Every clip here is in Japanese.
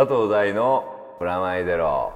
佐藤大のプラマイゼロ。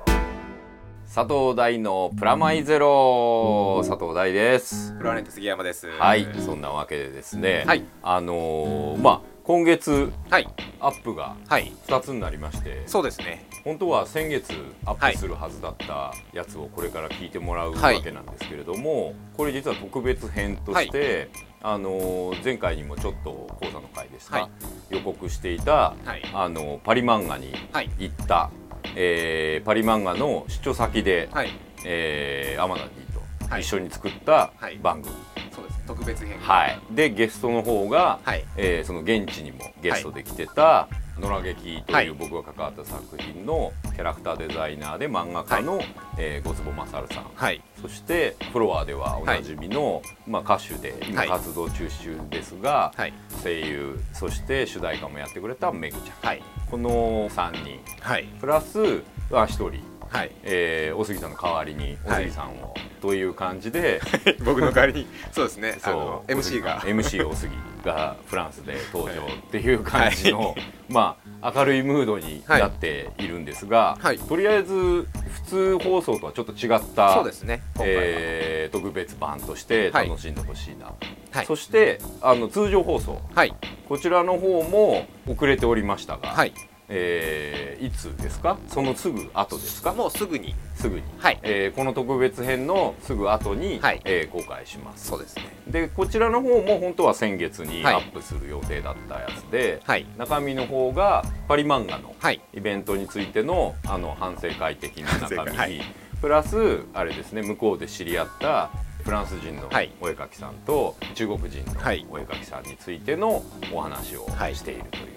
佐藤大のプラマイゼロ。佐藤大です。プラネット杉山です。はい。そんなわけでですね、はい。あのーまあ今月はい。アップがはい。2つになりまして。そうですね。本当は先月アップするはずだったやつをこれから聞いてもらうわけなんですけれども、これ実は特別編として、あのー前回にもちょっと講座の回ですが、はい予告していた、はいあのパリ漫画にはい。行った、えーパリ漫画の出張先で、はい。えー、天野 D とはい一緒に作ったはい番組、そうです。特別編。はいでゲストの方が、はい。えーその現地にもゲストで来てた「野良劇」とはいいう僕が関わった作品のキャラクターデザイナーで漫画家の、えー、ごつぼまさるさんはい。そしてフロアではおなじみの、まあ、歌手で今はい活動中ですが、はい。声優そして主題歌もやってくれためぐちゃん、はい。この3人はい。プラスは1人、はい。えー、お杉さんの代わりにおはい杉さんを、という感じで 僕の代わりに。そうですね。あそうの MC が。MC お杉がフランスで登場っていう感じの、まあ明るいムードになっているんですが、はいとりあえず普通放送とはちょっと違ったそうですね。えー特別版としてはい楽しんでほしいな、はいそしてあの通常放送はい。こちらの方も遅れておりましたが、はい。えーいつですか？そのすぐ後ですか？もうすぐに。すぐに、はい。えーこの特別編のすぐ後に、はい。えー公開します。そうですね。でこちらの方も本当は先月にはい。アップする予定だったやつで、はい。中身の方がパリ漫画のはい。イベントについてのあの反省会的な中身、反省会。はい。プラスあれですね向こうで知り合ったフランス人のはい。お絵描きさんと中国人のはい。お絵描きさんについてのお話をはい。しているという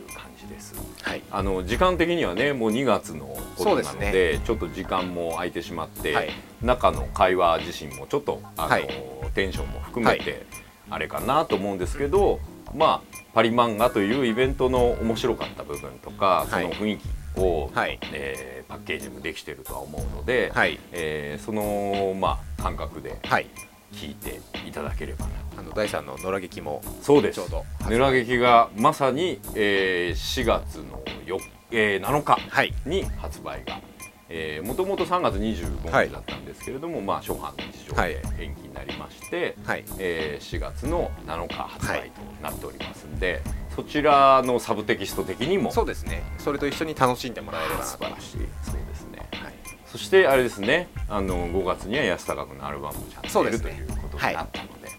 です。はい。あの時間的にはねもう2月のことなのでですちょっと時間も空いてしまって、はい中の会話自身もちょっとあの、はいテンションも含めてあれかなと思うんですけど、まあパリ漫画というイベントの面白かった部分とか、そはいの雰囲気を、はい。えーパッケージもできてるとは思うので、はい。えーそのまあ感覚ではい。聞いていただければなあの第三の野良劇もそうですちょうどぬら劇がまさに、えー4月のよ、えー7日はい。に発売が、えー、もともと3月25はい日だったんですけれども、まあ初版の事情はいで延期になりまして、はい。えー4月の7日発売となっておりますんで、そちらのサブテキスト的にもそうですね。それと一緒に楽しんでもらえれば。素晴らしいそしてあれですね。あの5月には安高君のアルバムもちゃんと出るとそうですね。いうことになったので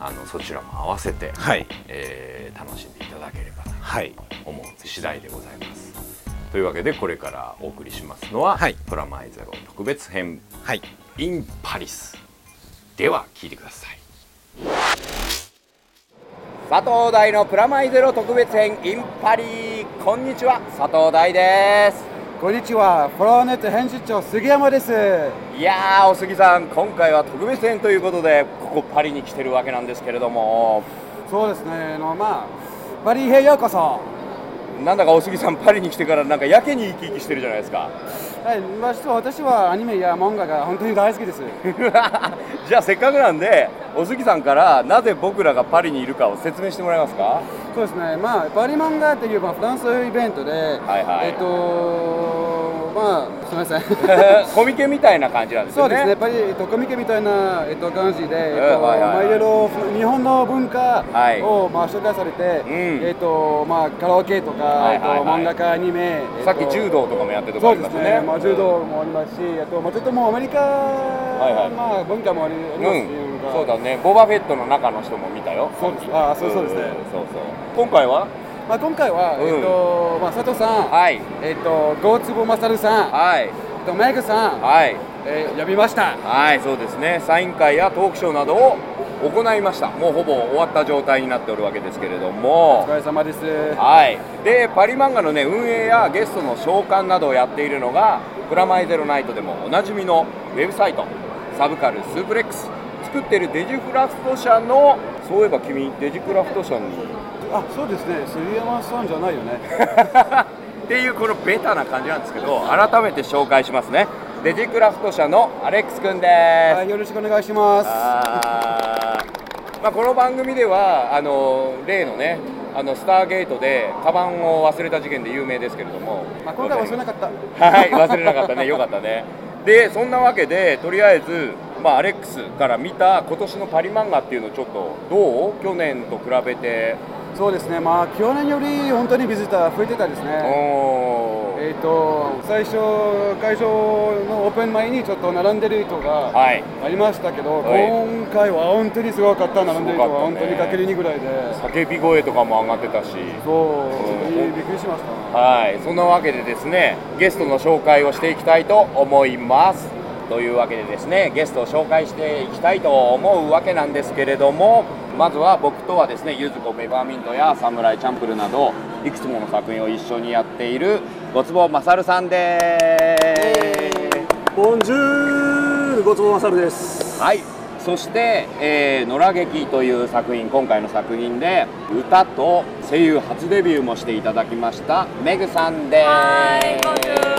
あのそちらも合わせて、はい。えー楽しんでいただければなはい。と思う次第でございます。というわけでこれからお送りしますのは「はい。プラマイゼロ特別編。はい。in パリス」では聞いてください。佐藤大のプラマイゼロ特別編 in パリこんにちは。佐藤大ですこんにちは、フローネット編集長杉山です。いやーお杉さん今回は特別編ということでここパリに来てるわけなんですけれども。そうですね、あのまあパリへようこそ。なんだかお杉さんパリに来てからなんかやけに生き生きしてるじゃないですか。はい、まあ私はアニメや漫画が本当に大好きです。じゃあせっかくなんでお杉さんからなぜ僕らがパリにいるかを説明してもらえますか？そうですね、まあパリ漫画っていうまあフランスイベントで、はいはい。えっとまあすみません。コミケみたいな感じなんですよね。そうですね、パリ、えっと、コミケみたいな、えっと、感じで、えっとはいはいはい。まあ、いろいろ日本の文化はい。を、まあ、紹介されて、ん。えっとまあ、カラオケとか、はいはいはい。えっと、漫画家、アニメ、えっとさっき柔道とかもやってるとこそうでありますすね。ね、まあ、柔道もありますし、あと、まあ、ちょっともうアメリカ、いはい。まあ、文化もありありうますし、ん。そうだね。ボバフェットの中の人も見たよ。そうです。あそうそうですね。ん。そうそう。今回は？まあ、今回は、うん。えっとまあ、佐藤さん、はい。えっと、ゴーツボマサルさん、はい。えっと、メグさん、はい。えー呼びました。はいそうですね。サイン会やトークショーなどを行いました。もうほぼ終わった状態になっておるわけですけれども。お疲れ様です。はい、でパリ漫画の、ね、運営やゲストの召喚などをやっているのが「プラマイゼロナイト」でもおなじみのウェブサイトサブカルスープレックス。作ってるデジクラフト社のそういえば君デジクラフト社に。あ、そうですね、杉山さんじゃないよね。っていうこのベタな感じなんですけど改めて紹介しますね。デジクラフト社のアレックスくんです、はい、よろしくお願いします。あー。まあ、この番組ではあの例のねあのスターゲートでカバンを忘れた事件で有名ですけれども、まあ、今回忘れなかった。はい忘れなかったね。よかったね。でそんなわけでとりあえず、まあ、アレックスから見た今年のパリ漫画っていうのちょっとどう去年と比べて？そうですね。まあ去年より本当にビジター増えてたですね。えっ、と最初会場のオープン前にちょっと並んでる人がはい。ありましたけど、はい。今回は本当にすごかった。並んでる人は本当にかける2ぐらいで。叫び声とかも上がってたし。そうびっくりしました。はい、そんなわけでですねゲストの紹介をしていきたいと思いますというわけでですねゲストを紹介していきたいと思うわけなんですけれどもまずは僕とはですねゆずこペパーミントやサムライチャンプルなどいくつもの作品を一緒にやっているごつぼまさるさんです。ボンジュールごつぼまさるです。はい。そして、えー、野良劇という作品今回の作品で歌と声優初デビューもしていただきましたメグさんです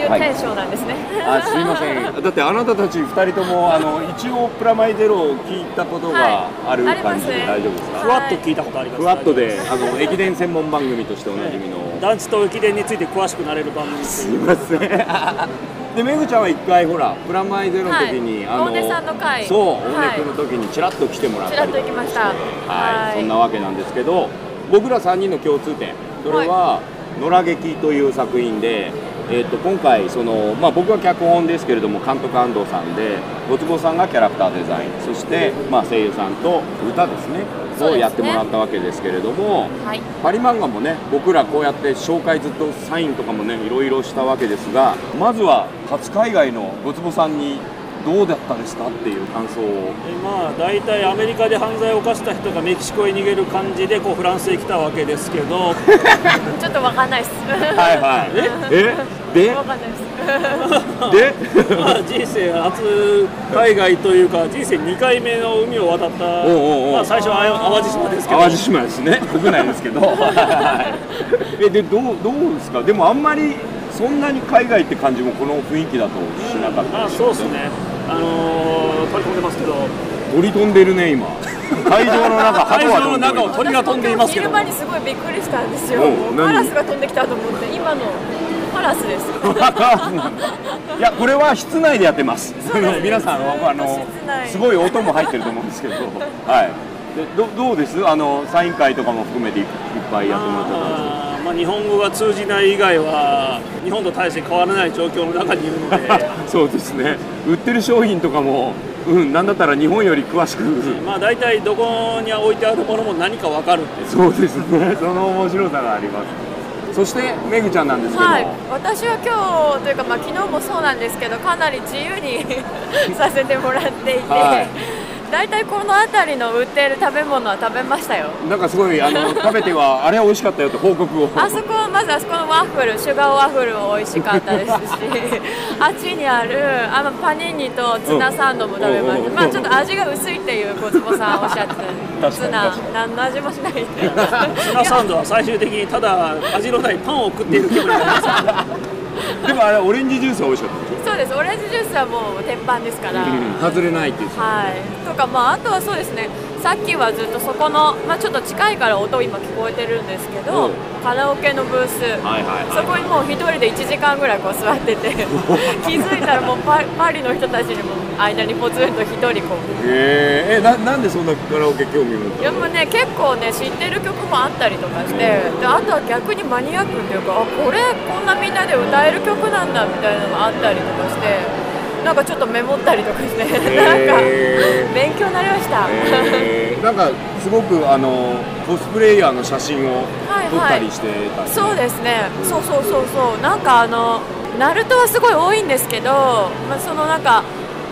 い。うテンションなんですね。あすいません。だってあなたたち2人ともあの一応プラマイゼロを聞いたことがある感じで大丈夫ですか、ふわっと聞いたことあります。ふわっとであの駅伝専門番組としておなじみの、団地と駅伝について詳しくなれる番組。ですすいません。でめぐちゃんは一回ほらプラマイゼロの時に、あのはい大根さんの回。そうはい。大根君の時にちらっと来てもらっちらったりとかした。はい、そんなわけなんですけど僕ら3人の共通点。それは「野良劇」という作品で、えー、と今回その、まあ、僕は脚本ですけれども監督安藤さんでごつぼさんがキャラクターデザインそして、まあ、声優さんと歌ですねをやってもらったわけですけれども、はい。パリ漫画もね僕らこうやって紹介ずっとサインとかもねいろいろしたわけですがまずは初海外のごつぼさんにどうだったですかっていう感想を。えまあ大体アメリカで犯罪を犯した人がメキシコへ逃げる感じでこうフランスへ来たわけですけど。ちょっとわかんないです。はいはい。え？で？わかんないです。で？まあ人生初海外というか人生2回目の海を渡った。おうおうおう。まあ、最初は淡路島ですけど。淡路島ですね。国内ですけど。はいえでどうどうですか？でもあんまりそんなに海外って感じもこの雰囲気だとしなかったまあそうですねあのー、取り込んでますけど。鳥 飛んでるね今。会場の中会場の中を鳥が飛んでいますけど。昼間にすごいびっくりしたんですよ。カラスが飛んできたと思って、今のカラスです。いやこれは室内でやってます。皆さんあの室内。すごい音も入ってると思うんですけど。はい。でどどうです？あのサイン会とかも含めていいっぱいやってもらった感じ。あーまあ、日本語が通じない以外は日本と大して変わらない状況の中にいるので。そうですね。売ってる商品とかもうんなんだったら日本より詳しく。まあ大体どこに置いてあるものも何か分かるっていう。そうですね。その面白さがあります。そしてめぐちゃんなんですけど、はい、私は今日というか、まあ、昨日もそうなんですけどかなり自由にさせてもらっていて、はい大体この辺りの売っている食べ物は食べましたよ。なんかすごいあの 食べてはあれは美味しかったよって報告を。あそこまずあそこのワッフルシュガーワッフルも美味しかったですしあっちにあるあのパニーニとツナサンドも食べましうんた、まあちょっと味が薄いっていう小坪さんおっしゃってたツナ何の味もしないって ツナサンドは最終的にただ味のないパンを食っている気分になります でもあれオレンジジュースは美味しかったそうです。オレンジジュースはもう鉄板ですから、外れないっていう。はい、とか、まあ、あとはそうですね、さっきはずっとそこの、まあ、ちょっと近いから音今聞こえてるんですけど、うん。カラオケのブース、はいはいはいそこにもう一人で1時間ぐらいこう座ってて、気づいたらもうパパリの人たちにも間にポツンと一人こう。へええななんでそんなカラオケ興味持っいやもうね結構ね知ってる曲もあったりとかして、であとは逆にマニアックっていうかあこれこんなみんなで歌える曲なんだみたいなのがあったりとかしてなんかちょっとメモったりとかして、なんかへ勉強になりました。えー。なんかすごくあのコスプレイヤーの写真をはい撮ったりしてたりね。そうですね、そうそうそうそう、なんかあの、ナルトはすごい多いんですけど、まあ、そのなんか、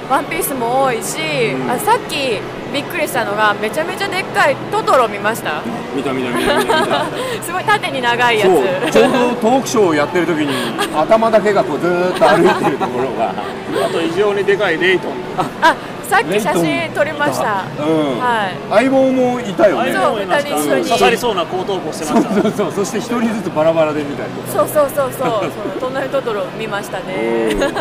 ワンピースも多いし、うん。あさっきびっくりしたのが、めちゃめちゃでっかいトトロ見ました、見た見た見た見た見た。すごい縦に長いやそうつ。ちょうどトークショーをやってる時に頭だけがこうずーっと歩いてるところが。あと異常にでかいレイトン。あさっき写真撮りました。うん。はい。相棒もいたよね。そうもいました二人一緒に。刺さりそうな後頭部をしてましたそうそう。そして一人ずつバラバラで見たりとか。そうそうそうそう、その隣トトロ見ましたね。うん。なん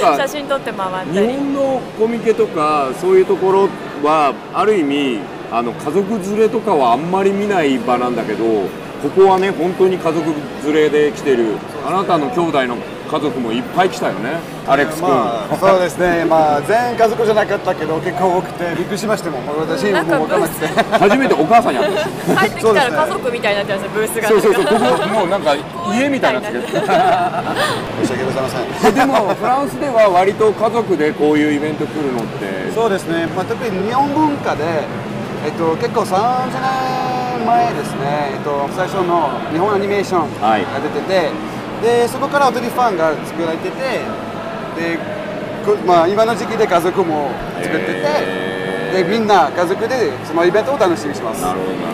か。写真撮って回ったり。日本のコミケとかそういうところはある意味あの家族連れとかはあんまり見ない場なんだけどここはね本当に家族連れで来てる。あなたの兄弟の家族もいっぱい来たよねアレックス君、まあ、そうですね、まあ、全家族じゃなかったけど結構多くてびっくりしましたもん私もう分からなくて。初めてお母さんに会った帰ってきたら家族みたいになってますよブースがそうそうそう。ここもうなんか家みたいになってる申し訳ございません。でもフランスでは割と家族でこういうイベント来るのって。そうですね、まあ、特に日本文化で、えっと、結構30年前ですね、えっと、最初の日本アニメーションはいが出てて、でそこから踊りファンが作られててで、こまあ、今の時期で家族も作ってて、へー。でみんな家族でそのイベントを楽しみにします。なるほどなる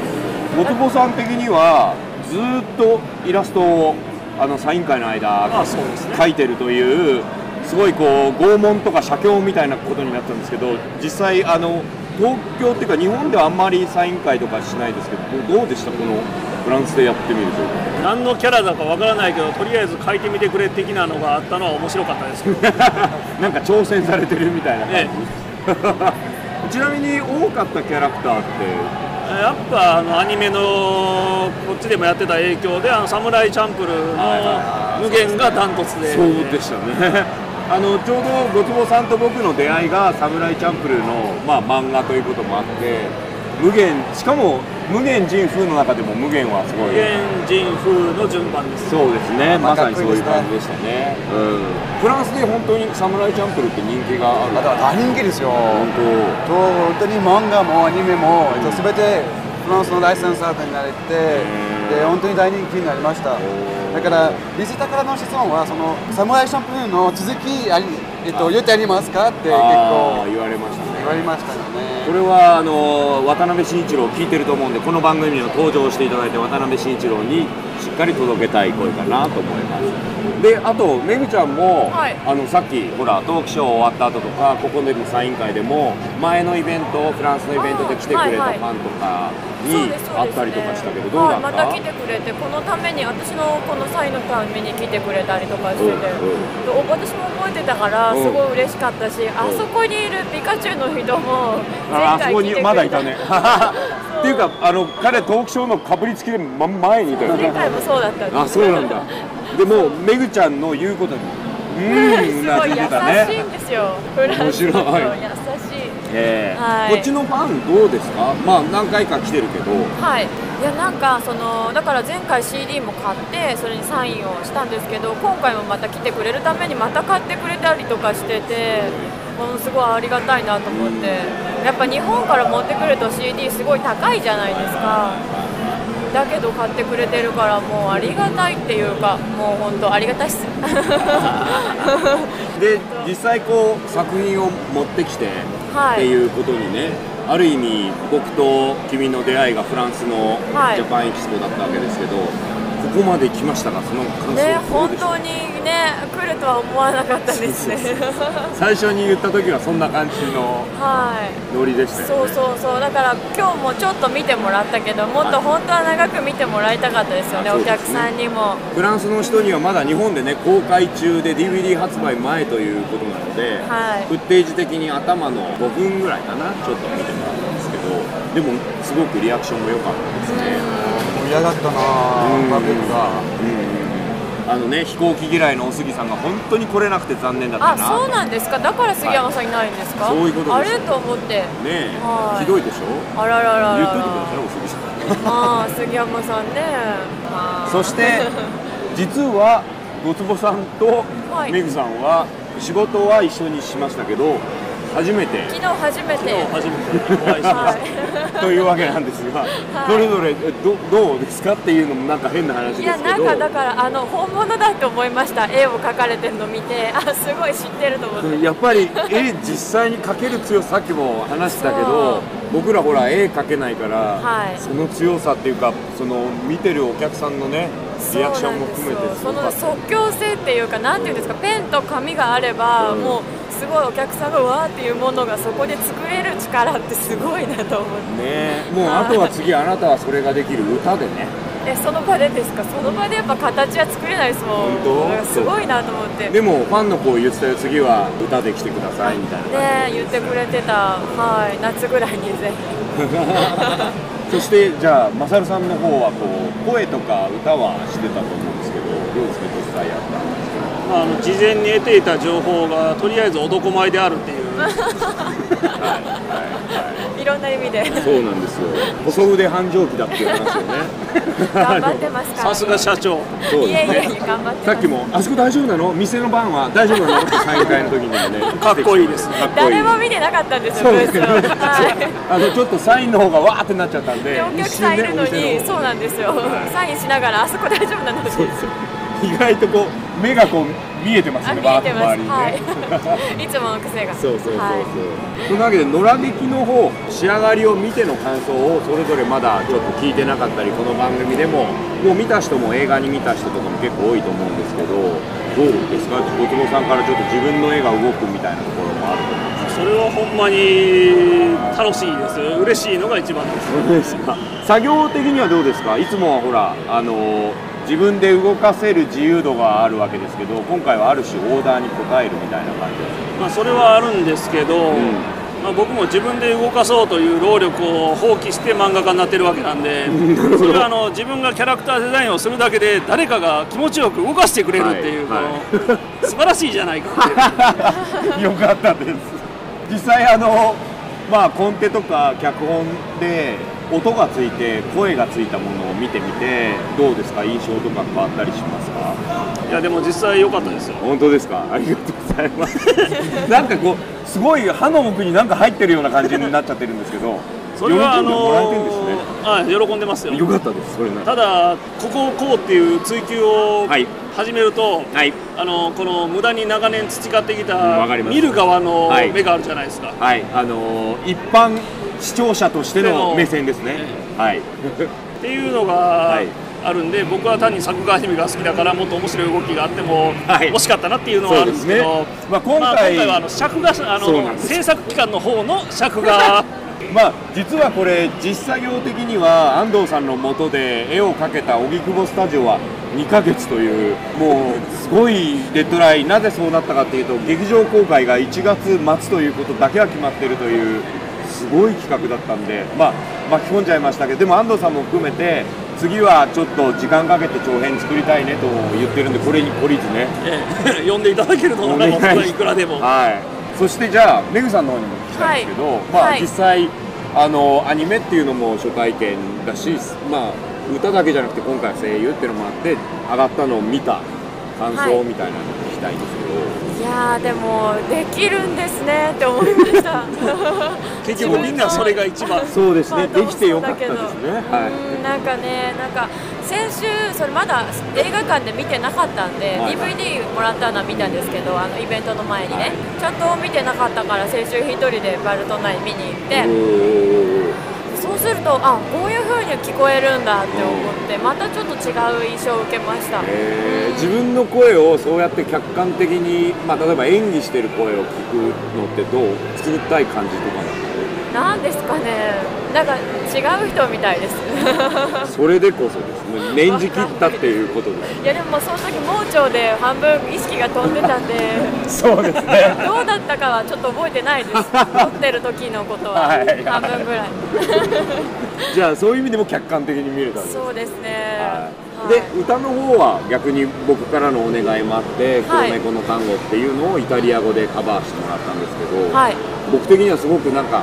ほど。元子さん的にはずーっとイラストをあのサイン会の間あそうですね。描いてるというすごいこう拷問とか写経みたいなことになったんですけど実際あの東京っていうか日本ではあんまりサイン会とかしないですけどどうでしたこのフランスでやってみると。何のキャラだかわからないけどとりあえず書いてみてくれ的なのがあったのは面白かったですけど。なんか挑戦されてるみたいな感じ、えちなみに多かったキャラクターって？やっぱあのアニメのこっちでもやってた影響であのサムライチャンプルーの無限がダントツで、そうでしたね。あのちょうどごつぼさんと僕の出会いが「サムライチャンプルーの」まあ、漫画ということもあって無限しかも無限人風の中でも無限はすごい。無限人風の順番です。そうですね。まさにそういう感じでしたね、うん、フランスで本当に「サムライチャンプルー」って人気がある。だから大人気ですよ。本と本当に漫画もアニメも、えっと、全てフランスのライセンスアートになれてで本当に大人気になりました。だからビジタからの質問はそのサムライシャンプーの続きあり、えっと、言ってありますか？って結構言われましたね言われましたよね。これはあの渡辺慎一郎聞いてると思うんでこの番組にも登場していただいて渡辺慎一郎にしっかり届けたい声かなと思います。であとめぐちゃんも、はい。あのさっきほらトークショー終わった後とかここでのサイン会でも前のイベントフランスのイベントで来てくれたファンとかに会ったりとかしたけどどうだはい、った、また来てくれてこのために私のこのサインのために来てくれたりとかしてて、うんうん。で私も覚えてたからうん。すごい嬉しかったし、あそこにいるピカチュウの人もああそこに前回来てくれたまだいたね っていうかあの彼トークショーのかぶりつきで真ん前にいたよね。前回もそうだったんです。あそうなんだ。でもめぐちゃんの言うことに。うーん うなずいてたね。すごい優しいんですよ。フランスの人面白い。優しい。ええ。はい。こっちのファンどうですか？まあ何回か来てるけど。はい、いやなんかそのだから前回 CD も買ってそれにサインをしたんですけど今回もまた来てくれるためにまた買ってくれたりとかしててものすごいありがたいなと思ってやっぱ日本から持ってくると CD すごい高いじゃないですか。だけど買ってくれてるからもうありがたいっていうかもう本当ありがたいっす。で実際こう作品を持ってきてはい。っていうことにね、ある意味僕と君の出会いがフランスのはい。ジャパンエキスポだったわけですけど、ここまで来ましたがその感想ね本当にね来るとは思わなかったですね。最初に言った時はそんな感じのはい。ノリでしたよね。そうそうそう。だから今日もちょっと見てもらったけどもっと本当は長く見てもらいたかったですよねお客さんにも。フランスの人にはまだ日本でね公開中で DVD 発売前ということなので、はい。フッテージ的に頭の5分ぐらいかなちょっと見てもらったんですけどでもすごくリアクションも良かったですね、盛り上がったなうん。パブリックがあのね飛行機嫌いのお杉さんが本当に来れなくて残念だったあなそうなんですか。だから杉山さんいないんですか、はい。そういうことですあれと思って。ねひどいでしょ？あららららら。言っといてくださいお杉さん。ま あ杉山さんね。まあそして 実はごつぼさんとはい。めぐさんは仕事は一緒にしましたけど初めて。昨日初めて。初めてお会いしまはした、い。というわけなんですが、い。それぞれえどどうですかっていうのもなんか変な話ですいけど。やなんかだからあの本物だと思いました。絵を描かれてるの見て。あすごい知ってると思って。うんやっぱり絵実際に描ける強ささっきも話したけど僕らほら絵描けないから、はい。その強さっていうかその見てるお客さんのねリアクションも含めてすその即興性っていうかなんていうんですかペンと紙があれば、うん。もうすごいお客さんがわーっていうものがそこで作れる力ってすごいなと思って。ねもうあとは次あなたはそれができる歌でねえその場でですか？その場でやっぱ形は作れないですもんすごいなと思って。ねでもファンの子言ってたよ次は歌で来てくださいみたいな言ってくれてた。はい夏ぐらいにぜひ。そしてじゃあマサルさんの方はこう声とか歌はしてたと思うんですけどどうですか実際やったまあ、あの事前に得ていた情報がとりあえず男前であるっていうい。ろんな意味で。そうなんですよ。細腕繁盛期だっていう話をね。頑張ってますから。さすが社長。そういえいえいえ頑張ってます。さっきも「あそこ大丈夫なの？店の番は大丈夫なの?」ってサイン会の時にもね。かっこいいです。かっこいい。誰も見てなかったんですよそうブースをはい。あのちょっとサインの方がわーってなっちゃったんで でお客さんいるのにそうなんですよ。サインしながらあそこ大丈夫なのって意外とこう目がこう見えてますあよね見えてます。バーの周りにね、はい。いつもの癖が。そうそうそうそう、はい。そのわけで野良劇の方仕上がりを見ての感想をそれぞれまだちょっと聞いてなかったりこの番組でももう見た人も映画に見た人とかも結構多いと思うんですけどどうですか？小坪さんからちょっと自分の絵が動くみたいなところもあると思うんですそれはほんまに楽しいです。嬉しいのが一番です。そうですか作業的にはどうですか？いつもはほらあの自分で動かせる自由度があるわけですけど今回はある種オーダーに応えるみたいな感じです。まあ、それはあるんですけど、ん。まあ、僕も自分で動かそうという労力を放棄して漫画家になってるわけなんで それはあの自分がキャラクターデザインをするだけで誰かが気持ちよく動かしてくれるっていう、はい。この素晴らしいじゃないかっていう。よかったです。実際あのまあコンテとか脚本で音がついて声がついたものを見てみてどうですか？印象とか変わったりしますか？いやでも実際良かったですよ。本当ですか？ありがとうございます。なんかこうすごい歯の奥になんか入ってるような感じになっちゃってるんですけどそれはあのはい喜んでますよ。よかったですそれなら。ただここをこうっていう追求をはい。始めると、はい。あのこの無駄に長年培ってきうんた見る側のはい。目があるじゃないですか、はい。あのー一般視聴者としての目線ですね。はい。っていうのがはい。あるんで、僕は単に作画アニメが好きだからもっと面白い動きがあってもはい。惜しかったなっていうのはあるんですけど、ね。まあ今回まあ今回はあの尺があの制作期間の方の尺が まあ実はこれ実作業的には安藤さんの下で絵を描けた荻窪スタジオは2ヶ月というもうすごいデッドライン。なぜそうなったかっていうと劇場公開が1月末ということだけは決まっているというすごい企画だったんでまあ巻き込んじゃいましたけどでも安藤さんも含めて次はちょっと時間かけて長編作りたいねと言ってるんでこれに懲りずね。ええ 呼んでいただけるとならお願いくらでも。はい、そしてじゃあメグさんの方にも聞きたいんですけど、まあ、はい。実際あのアニメっていうのも初体験だし、まあ、歌だけじゃなくて今回は声優っていうのもあって上がったのを見た感はい。想みたいなのを聞きたいんですけど、いやーでもできるんですねって思いました。結局みんなそれが一番。そうですね、まあできてよかったですね。はうんなんかねなんか先週それまだ映画館で見てなかったんで、はい。DVD もらったのは見たんですけどあのイベントの前にね、ちゃんと見てなかったから先週一人でバルトナイン見に行って、るとあこういう風に聞こえるんだって思ってまたちょっと違う印象を受けました、えー。自分の声をそうやって客観的に、まあ、例えば演技してる声を聞くのってどう？作りたい感じとかななんですかね。なんか違う人みたいです。の それでこそです。もう念じ切ったっていうことですいやでもその時盲腸で半分意識が飛んでたんで そうですね。どうだったかはちょっと覚えてないです。撮ってる時のことは。はい半分ぐらい。じゃあそういう意味でも客観的に見れたんですそうですね、はい。はい。で歌の方は逆に僕からのお願いもあって「黒はい。猫の単語」っていうのをイタリア語でカバーしてもらったんですけど、はい。僕的にはすごくなんか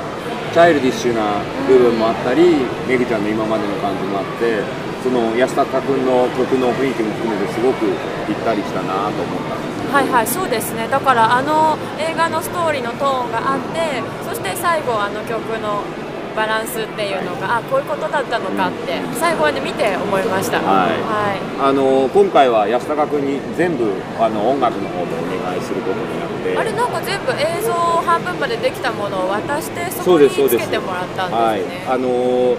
チャイルディッシュな部分もあったり、めぐちゃんの今までの感じもあってその安高君の曲の雰囲気も含めてすごくぴったりしたなと思った。はいはいそうですね。だからあの映画のストーリーのトーンがあってそして最後あの曲のバランスっていうのがあこういうことだったのかって最後まで見て思いました。はい。はい。あの今回は安高君に全部あの音楽の方でお願いすることになって。あれなんか全部映像半分までできたものを渡してそこにつけてもらったんはいですね、あのー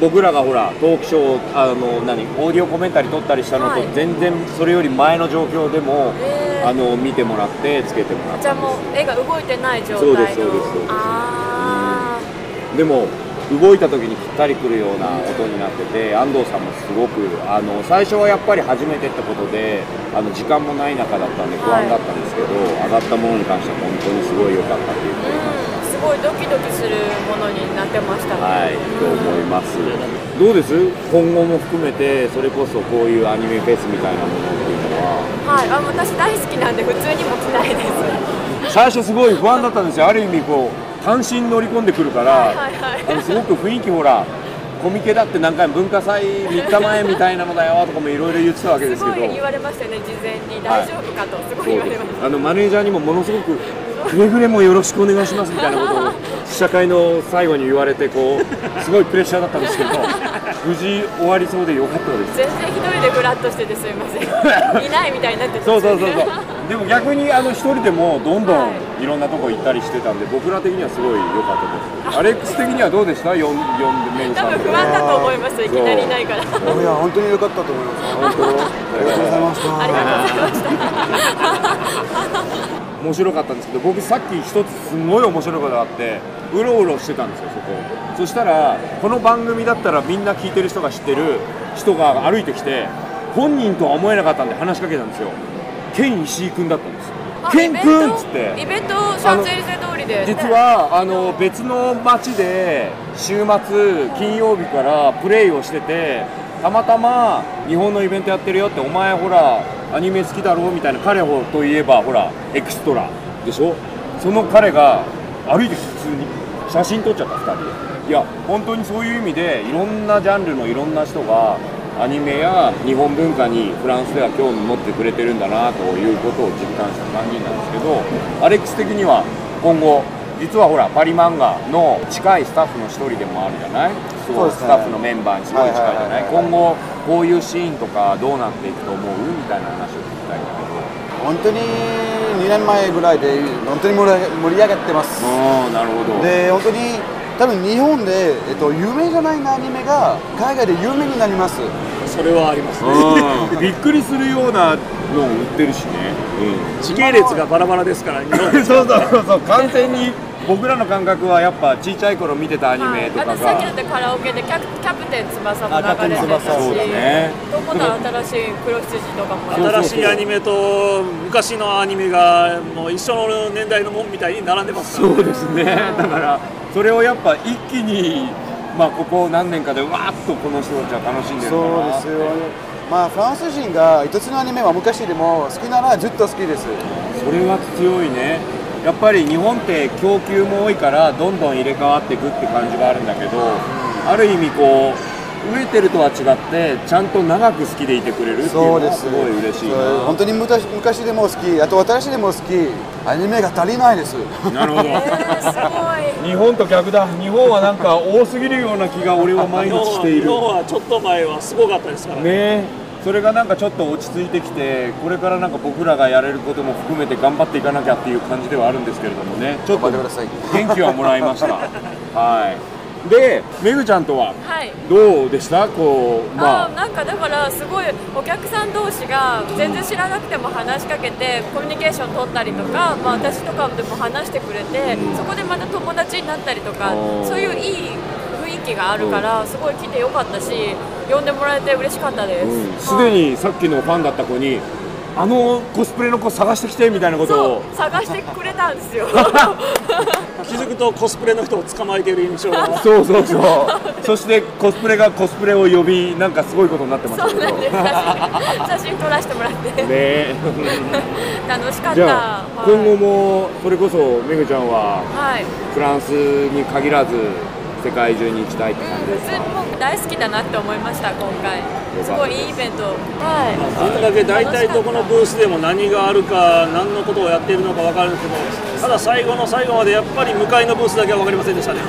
僕らがほらトークショーあの何オーディオコメンタリー撮ったりしたのとはい。全然それより前の状況でも、へー。あの見てもらってつけてもらったじゃあもう絵が動いてない状態の。そうですそうですそうです。あでも動いた時にぴったりくるような音になってて安藤さんもすごくあの最初はやっぱり初めてってことであの時間もない中だったんで不安だったんですけど、上がったものに関しては本当にすごい良かったっていう。うんすごいドキドキするものになってましたね。はい、と思います。どうです？今後も含めて、それこそこういうアニメフェスみたいなものっていうのは、はいあ私大好きなんで普通にも来たいです。最初すごい不安だったんですよ。ある意味こう、単身乗り込んでくるから、はいはいあのすごく雰囲気ほら、コミケだって何回も文化祭3日前みたいなのだよとかもいろいろ言ってたわけですすけど、ごい言われましたよね事前に。大丈夫かとすごい言われました。あのマネージャーにもものすごくくれぐれもよろしくお願いしますみたいなことを試写会の最後に言われてこうすごいプレッシャーだったんですけど 無事終わりそうでよかったです。全然一人でフラッとしててすいません。いないみたいになっててそうそうそうそう。でも逆にあの一人でもどんどんはいろんなとこ行ったりしてたんで僕ら的にはすごい良かったです。アレックス的にはどうでした？4んメイン多分不安だと思います。いきなりいないから。いや本当に良かったと思います。本当。ありがとうございました。ありがとうございました。面白かったんですけど僕さっき一つすごい面白いことがあってうろうろしてたんですよそこ。そしたらこの番組だったらみんな聞いてる人が知ってる人が歩いてきて本人とは思えなかったんで話しかけたんですよ。ケン石井君だったんですよケン君？っつって。イベントシャンゼリゼ通りで。実はあの別の町で週末金曜日からプレイをしててたまたま日本のイベントやってるよってお前ほらアニメ好きだろみたいな彼ほといえばほらエクストラでしょ？その彼が歩いて普通に写真撮っちゃった2人で。いや本当にそういう意味でいろんなジャンルのいろんな人がアニメや日本文化にフランスでは興味持ってくれてるんだなということを実感した3人なんですけどアレックス的には今後実はほらパリ漫画の近いスタッフの一人でもあるじゃない？すごいスタッフのメンバーにすごい近いじゃない？今後こういうシーンとかどうなっていくと思う？みたいな話を聞きたいんだけど。本当に2年前ぐらいで本当に盛り上がってます。うんなるほど。で本当に多分日本で、えっと、有名じゃないアニメが海外で有名になります。それはありますね。うん。びっくりするようなのを売ってるしね、時系列がバラバラですから そうそうそうそう。完全に僕らの感覚はやっぱちっちゃい頃見てたアニメとかが、私さっきだってカラオケでキャプキャプテン翼も流れてたし。あキャプテン翼そうだね。どこの新しい黒羊とかも。そう新しいアニメと昔のアニメがもう一緒の年代のもんみたいに並んでますから。そうですね。だからそれをやっぱ一気にまあここ何年かでわーっとこの人たちは楽しんでるそうのかなですよ。まあフランス人が一つのアニメは昔でも好きならずっと好きです。それは強いねやっぱり日本って供給も多いからどんどん入れ替わっていくって感じがあるんだけどある意味こう飢えてるとは違ってちゃんと長く好きでいてくれるっていうのそうです。はすごい嬉しい本当に昔昔でも好きあと私でも好きアニメが足りないです。なるほど。えー、すごい。日本と逆だ。日本はなんか多すぎるような気が俺は毎日している。日本はちょっと前はすごかったですから、ねそれがなんかちょっと落ち着いてきてこれからなんか僕らがやれることも含めて頑張っていかなきゃっていう感じではあるんですけれどもね。ちょっと頑張ってください。元気はもらいました。はい。でめぐちゃんとははい。どうでした？こうまあ。なんかだからすごいお客さん同士が全然知らなくても話しかけてコミュニケーション取ったりとか、まあ、私とかでも話してくれてそこでまた友達になったりとかそういういい雰囲気があるからすごい来てよかったし呼んでもらえて嬉しかったです。うん。すで、にさっきのファンだった子にあのコスプレの子探してきてみたいなことそをう探してくれたんですよ。気づくとコスプレの人を捕まえている印象が。そうそうそう。そしてコスプレがコスプレを呼びなんかすごいことになってましたけど。そうなんです。写真 写真撮らせてもらって、ね。楽しかった。じゃあはい。今後もそれこそめぐちゃんははい。フランスに限らず世界中に行きたいって感じですか？う大好きだなって思いました今回。す。ごいいいイベントはい。こんだけ大体どこのブースでも何があるか何のことをやっているのか分かるんですけどただ最後の最後までやっぱり向かいのブースだけは分かりませんでしたね。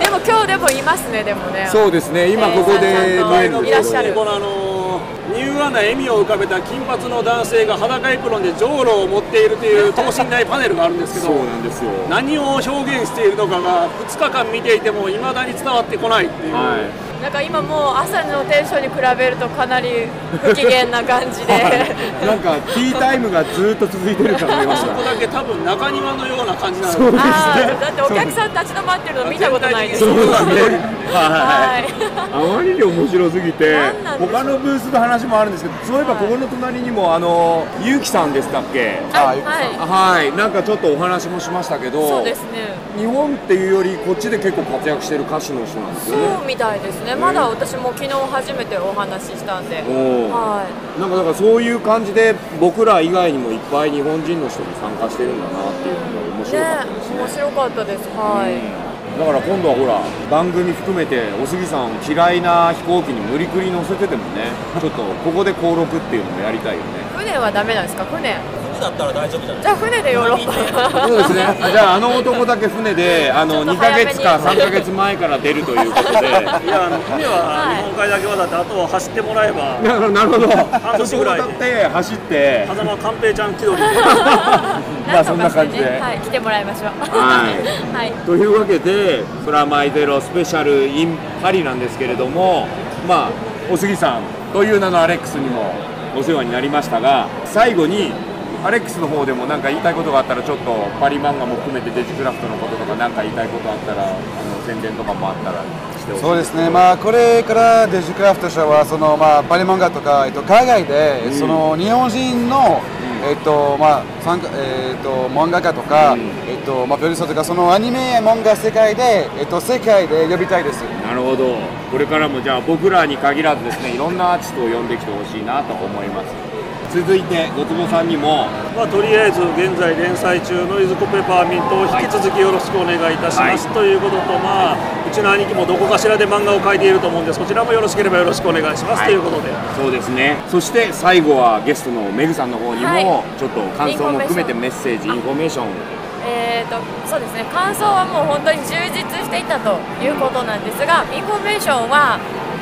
でも今日でもいますねでもね。そうですね。今ここでえー見えるんい。らっしゃる。このあの日柔和な笑みを浮かべた金髪の男性が裸エプロンでじょうろを持っているという等身大パネルがあるんですけどなんですよ。何を表現しているのかが2日間見ていても未だに伝わってこないっていう、はい。なんか今もう朝のテンションに比べるとかなり不機嫌な感じで。なんかティータイムがずっと続いてるかと思いましそこだけ多分中庭のような感じなのそうですあーだってお客さん立ち止まってるの見たことないです。そうですね。は はい。あまりに面白すぎて他のブースの話もあるんですけどそういえばここの隣にもあのゆうきさんでしたっけはい。あはい。はい。なんかちょっとお話もしましたけどそうですね。日本っていうよりこっちで結構活躍してる歌手の人なんですそよね。うみたいですね。まだ私も昨日初めてお話ししたんで。はい。なんかだからそういう感じで僕ら以外にもいっぱい日本人の人も参加してるんだなっていうのが面白かったです。ねね面白かったです。はい、だから今度はほら番組含めてお杉さん嫌いな飛行機に無理くり乗せててもねちょっとここで登録っていうのもやりたいよね。船はダメなんですか？船。だったら大丈夫じゃない？じゃあ船でヨーロッパ。そうですね。じゃああの男だけ船であの2ヶちょっと早めに。月か3ヶ月前から出るということで。いやあの船は日本海だけはだってあとは走ってもらえばなるほど。半年ぐらいで。走って風間寛平ちゃん気取りまあそんな感じで。ね はい来てもらいましょう。はい。はい。というわけで「プラマイゼロスペシャル in パリ」なんですけれどもまあお杉さんという名のアレックスにもお世話になりましたが最後にアレックスの方でも何か言いたいことがあったらちょっとパリ漫画も含めてデジクラフトのこととか何か言いたいことあったらあの宣伝とかもあったらしてほしいそうですね、まあ、これからデジクラフト社はその、まあ、パリ漫画とか、えっと、海外で、うんその日本人の、えっとまあ参加えっと、漫画家とか、うん。えっとまあ、プロデューサーとかそのアニメ漫画世界で、えっと、世界で呼びたいです。なるほど。これからもじゃあ僕らに限らずですねいろんなアーティストを呼んできてほしいなと思います続いてごつぼさんにも。まあ、とりあえず現在連載中の「いずこペパーミント」を引き続きよろしくお願いいたします、はい。ということと、まあ、うちの兄貴もどこかしらで漫画を描いていると思うんでそちらもよろしければよろしくお願いします、はい。ということで。そうですね。そして最後はゲストのメグさんの方にはい。もちょっと感想も含めてメッセージインフォメーション。えーとそうですね。感想はもう本当に充実していたということなんですがインフォメーションは、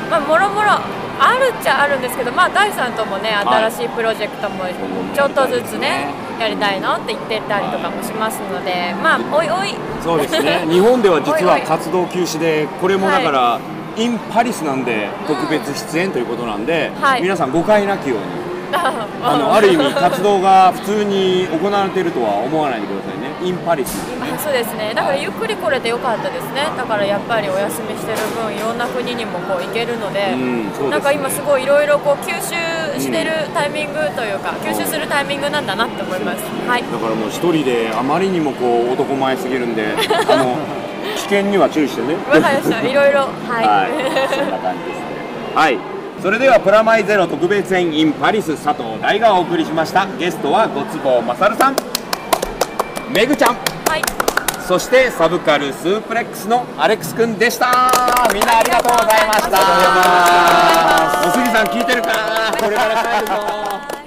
まあ、もろもろあるっちゃあるんですけど、まあ、大さんともねはい。新しいプロジェクトもちょっとずつねやりたいのって言ってたりとかもしますのでまあおいおい。そうですね。日本では実は 活動休止でこれもだから、インパリスなんで特別出演ということなんで、はい。皆さん誤解なきように あ。あのある意味活動が普通に行われているとは思わないでくださいねインパリス。あそうですね。だからゆっくり来れてよかったですね。だからやっぱりお休みしてる分いろんな国にもこう行けるので、うんですね。なんか今すごいいろいろこう吸収してるタイミングというか、吸収するタイミングなんだなって思います。はい。だからもう一人であまりにもこう男前すぎるんで あの危険には注意してね。わかりました。いろいろはい、はい、そんな感じですね。はい。それではプラマイゼロ特別編 in パリス佐藤大がお送りしました。ゲストはごつぼうまさるさん、めぐちゃん、はいそしてサブカルスープレックスのアレックスくんでした。みんなありがとうございました。おすぎさん聞いてるかな。これから帰るぞ。